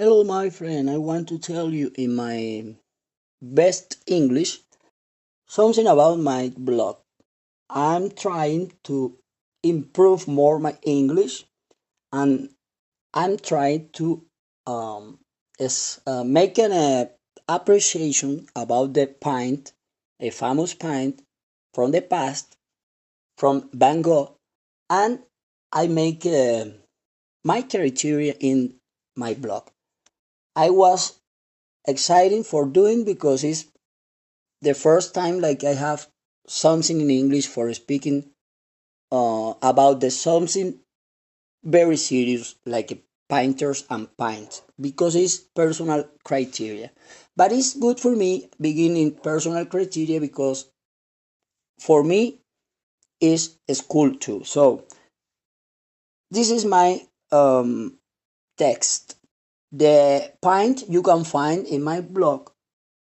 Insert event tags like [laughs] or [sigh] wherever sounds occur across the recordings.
Hello, my friend. I want to tell you in my best English something about my blog. I'm trying to improve more my English and I'm trying to um, is, uh, make an uh, appreciation about the paint, a famous paint from the past, from Van Gogh, and I make uh, my criteria in my blog. I was excited for doing because it's the first time like I have something in English for speaking uh, about the something very serious like painters and paint because it's personal criteria. But it's good for me beginning personal criteria because for me is school too. So this is my um, text. The paint you can find in my blog.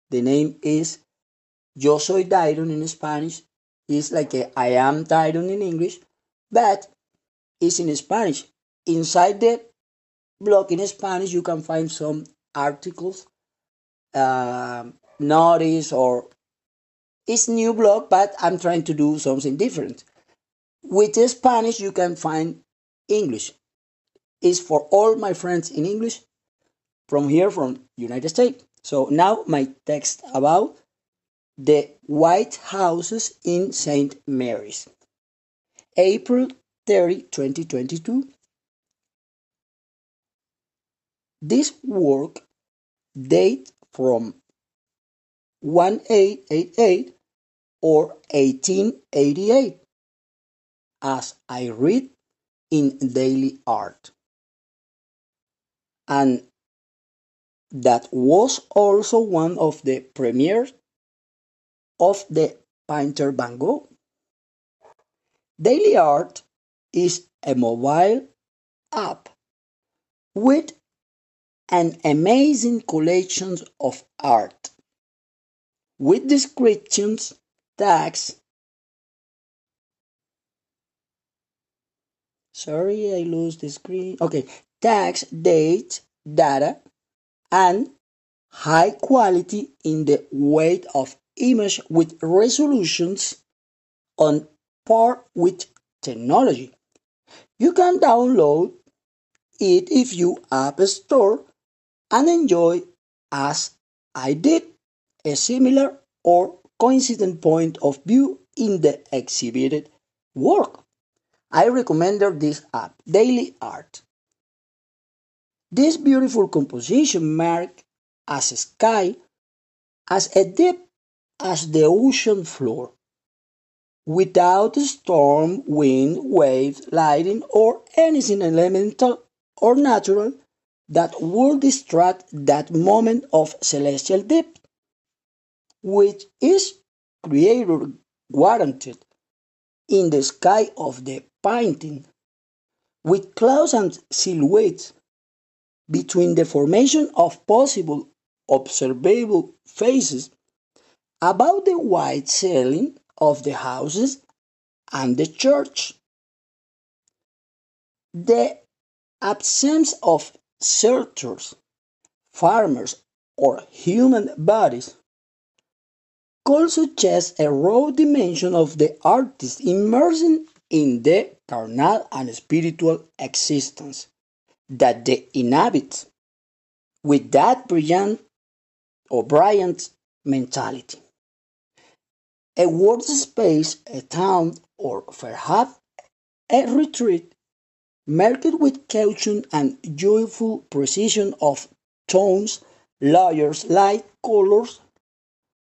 The name is Yo soy Dairon in Spanish. It's like a, I am Dairon in English, but it's in Spanish. Inside the blog in Spanish, you can find some articles, uh, notice, or it's new blog, but I'm trying to do something different. With Spanish, you can find English. It's for all my friends in English from here, from United States. So now my text about the White Houses in St. Mary's. April 30, 2022. This work date from 1888 or 1888 as I read in Daily Art. And that was also one of the premieres of the painter Van Gogh. Daily Art is a mobile app with an amazing collection of art with descriptions, tags. Sorry, I lose the screen. Okay, tags, date, data, and high quality in the weight of image with resolutions on par with technology. You can download it if you App Store and enjoy as I did a similar or coincident point of view in the exhibited work. I recommend this app, Daily Art. This beautiful composition marked as sky as a deep as the ocean floor, without storm, wind, waves, lighting, or anything elemental or natural that would distract that moment of celestial depth, which is creator guaranteed in the sky of the painting, with clouds and silhouettes between the formation of possible observable faces about the white ceiling of the houses and the church. The absence of shelters, farmers, or human bodies could suggest a raw dimension of the artist immersing in the carnal and spiritual existence that they inhabit with that brilliant or brilliant mentality a world space, a town, or perhaps a retreat, marked with caution and joyful precision of tones, layers, light, colors,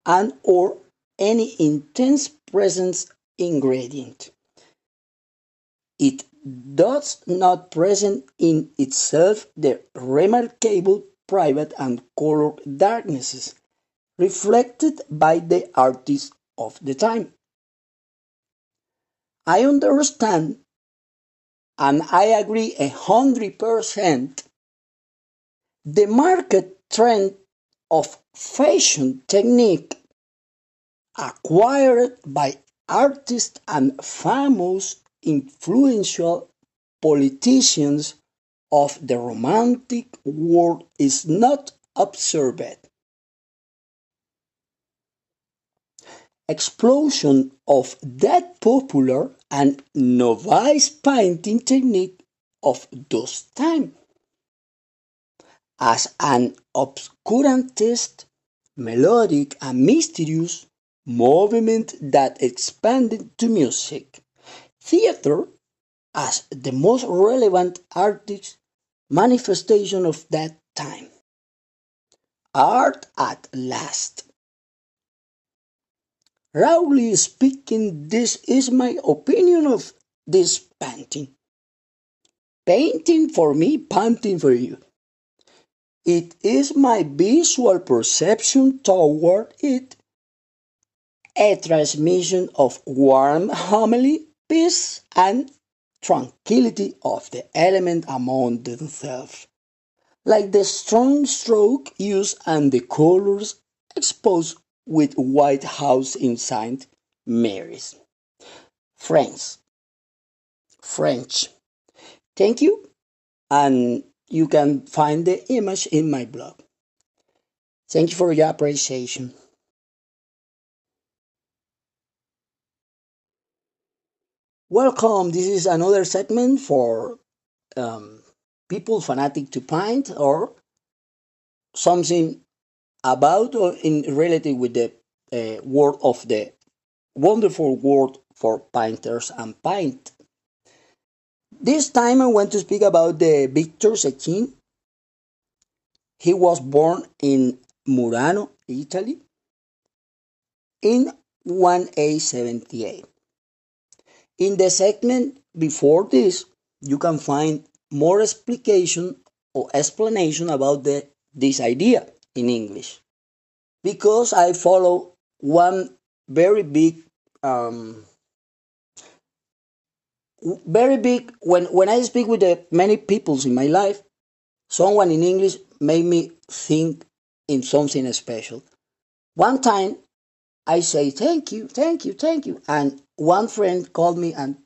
and or any intense presence ingredient. It does not present in itself the remarkable private and color darknesses reflected by the artists of the time. I understand and I agree a hundred percent the market trend of fashion technique acquired by artists and famous influential politicians of the romantic world is not observed. Explosion of that popular and novice painting technique of those time as an obscurantist, melodic and mysterious movement that expanded to music, theater as the most relevant artist manifestation of that time. Art at last. Roughly speaking, this is my opinion of this painting. Painting for me, painting for you. It is my visual perception toward it a transmission of warm homily, peace, and tranquility of the element among themselves, like the strong stroke used and the colors exposed with White House in Saint Mary's. French. French. Thank you, and you can find the image in my blog. Thank you for your appreciation. Welcome. This is another segment for um, people fanatic to paint or something about or in related with the uh, world of the wonderful world for painters and paint. This time I want to speak about the Victor Zecchin. He was born in Murano, Italy in 1A78. In the segment before this, you can find more explication or explanation about the, this idea in English. Because I follow one very big, um, very big, when, when I speak with the many peoples in my life, someone in English made me think in something special. One time I say thank you, thank you, thank you. And one friend called me and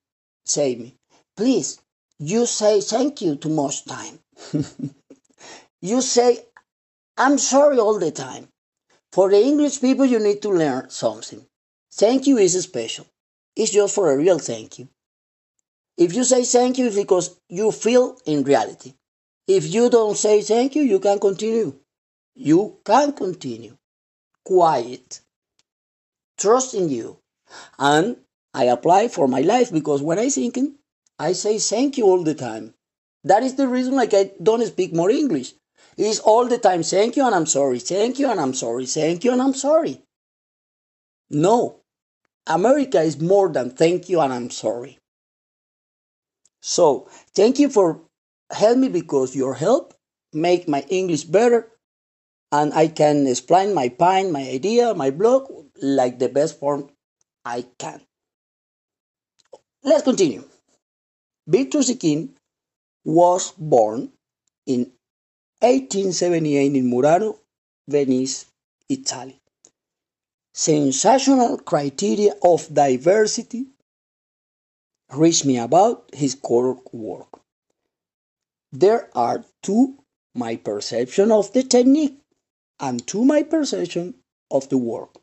said me, please, you say thank you too much time. [laughs] you say I'm sorry all the time. For the English people, you need to learn something. Thank you is special. It's just for a real thank you. If you say thank you, it's because you feel in reality. If you don't say thank you, you can continue. You can continue. Quiet trust in you. And I apply for my life because when I thinking, I say thank you all the time. That is the reason like I don't speak more English. It's all the time thank you and I'm sorry, thank you and I'm sorry, thank you and I'm sorry. No. America is more than thank you and I'm sorry. So thank you for help me because your help make my English better and I can explain my point, my idea, my blog like the best form I can. Let's continue. Victor Zecchin was born in 1878 in Murano, Venice, Italy. Sensational criteria of diversity reached me about his color work. There are two my perception of the technique and two my perception of the work.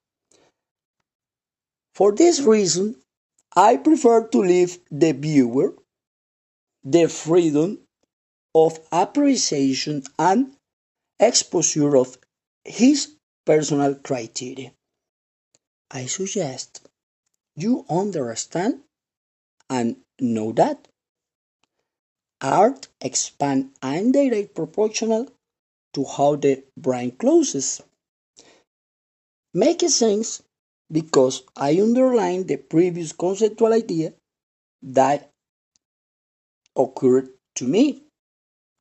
For this reason, I prefer to leave the viewer the freedom of appreciation and exposure of his personal criteria. I suggest you understand and know that art expands indirect proportional to how the brain closes. Make sense because I underlined the previous conceptual idea that occurred to me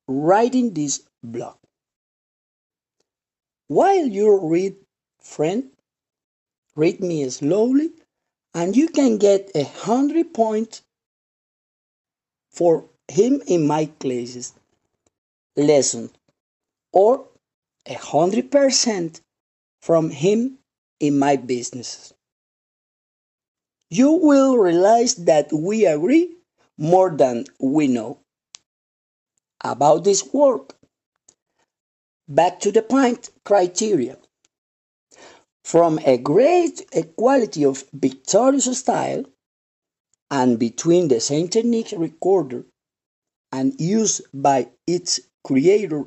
writing this blog. While you read, friend, read me slowly and you can get a hundred points for him in my classes lesson or a hundred percent from him in my business. You will realize that we agree more than we know. about this work. Back to the point criteria. From a great equality of victorious style and between the same technique recorded and used by its creator,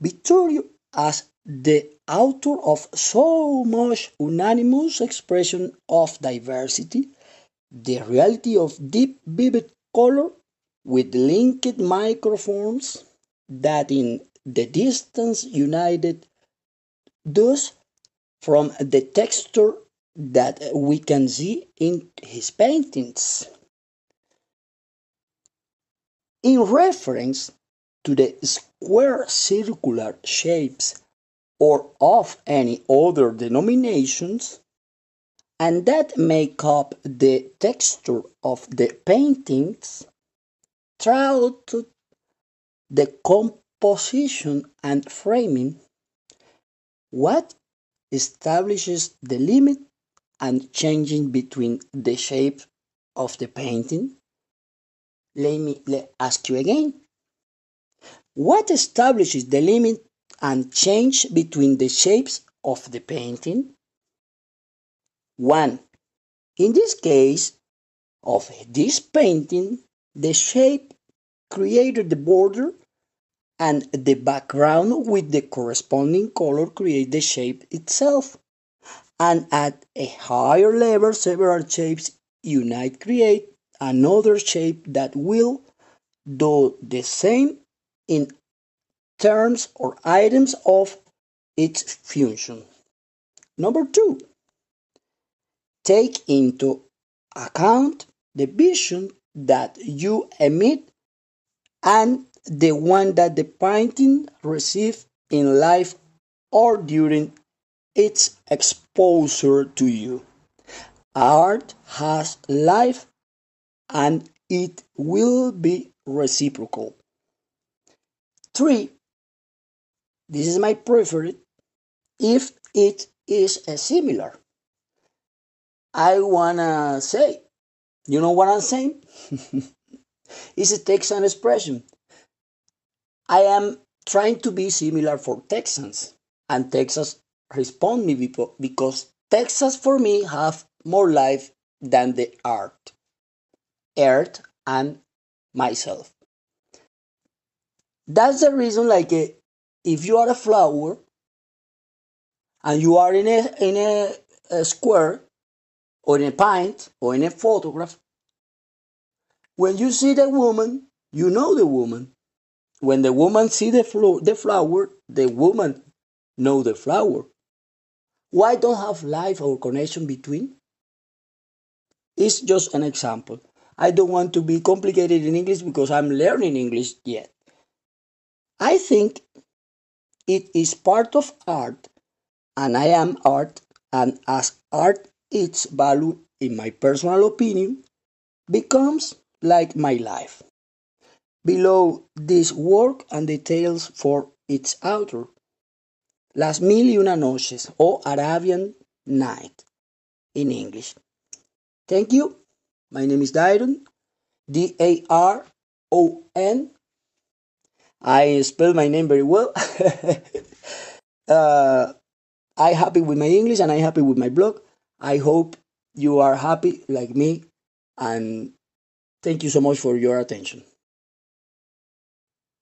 Vittorio as the author of so much unanimous expression of diversity, the reality of deep vivid color with linked microphones that in the distance united thus from the texture that we can see in his paintings. In reference to the square circular shapes or of any other denominations, and that make up the texture of the paintings, throughout the composition and framing, what establishes the limit and changing between the shape of the painting? Let me let ask you again. What establishes the limit and change between the shapes of the painting? 1. In this case of this painting, the shape created the border and the background with the corresponding color create the shape itself. And at a higher level, several shapes unite create another shape that will do the same in terms or items of its function. Number two, take into account the vision that you emit and the one that the painting received in life or during its exposure to you. Art has life and it will be reciprocal. Three, this is my preferred if it is a similar. I wanna say, you know what I'm saying? [laughs] it's a Texan expression. I am trying to be similar for Texans, and Texas respond me because Texas for me have more life than the art, earth, and myself. That's the reason, like, eh, if you are a flower and you are in a in a, a square or in a pint or in a photograph, when you see the woman, you know the woman. When the woman see the, flo- the flower, the woman know the flower. Why don't have life or connection between? It's just an example. I don't want to be complicated in English because I'm learning English yet. I think it is part of art, and I am art, and as art, its value, in my personal opinion, becomes like my life. Below this work and details for its author. Las Mil y Una Noches o Arabian Night in English. Thank you. My name is Daron, D A R O N. I spell my name very well. [laughs] uh, I happy with my English and I happy with my blog. I hope you are happy like me and thank you so much for your attention.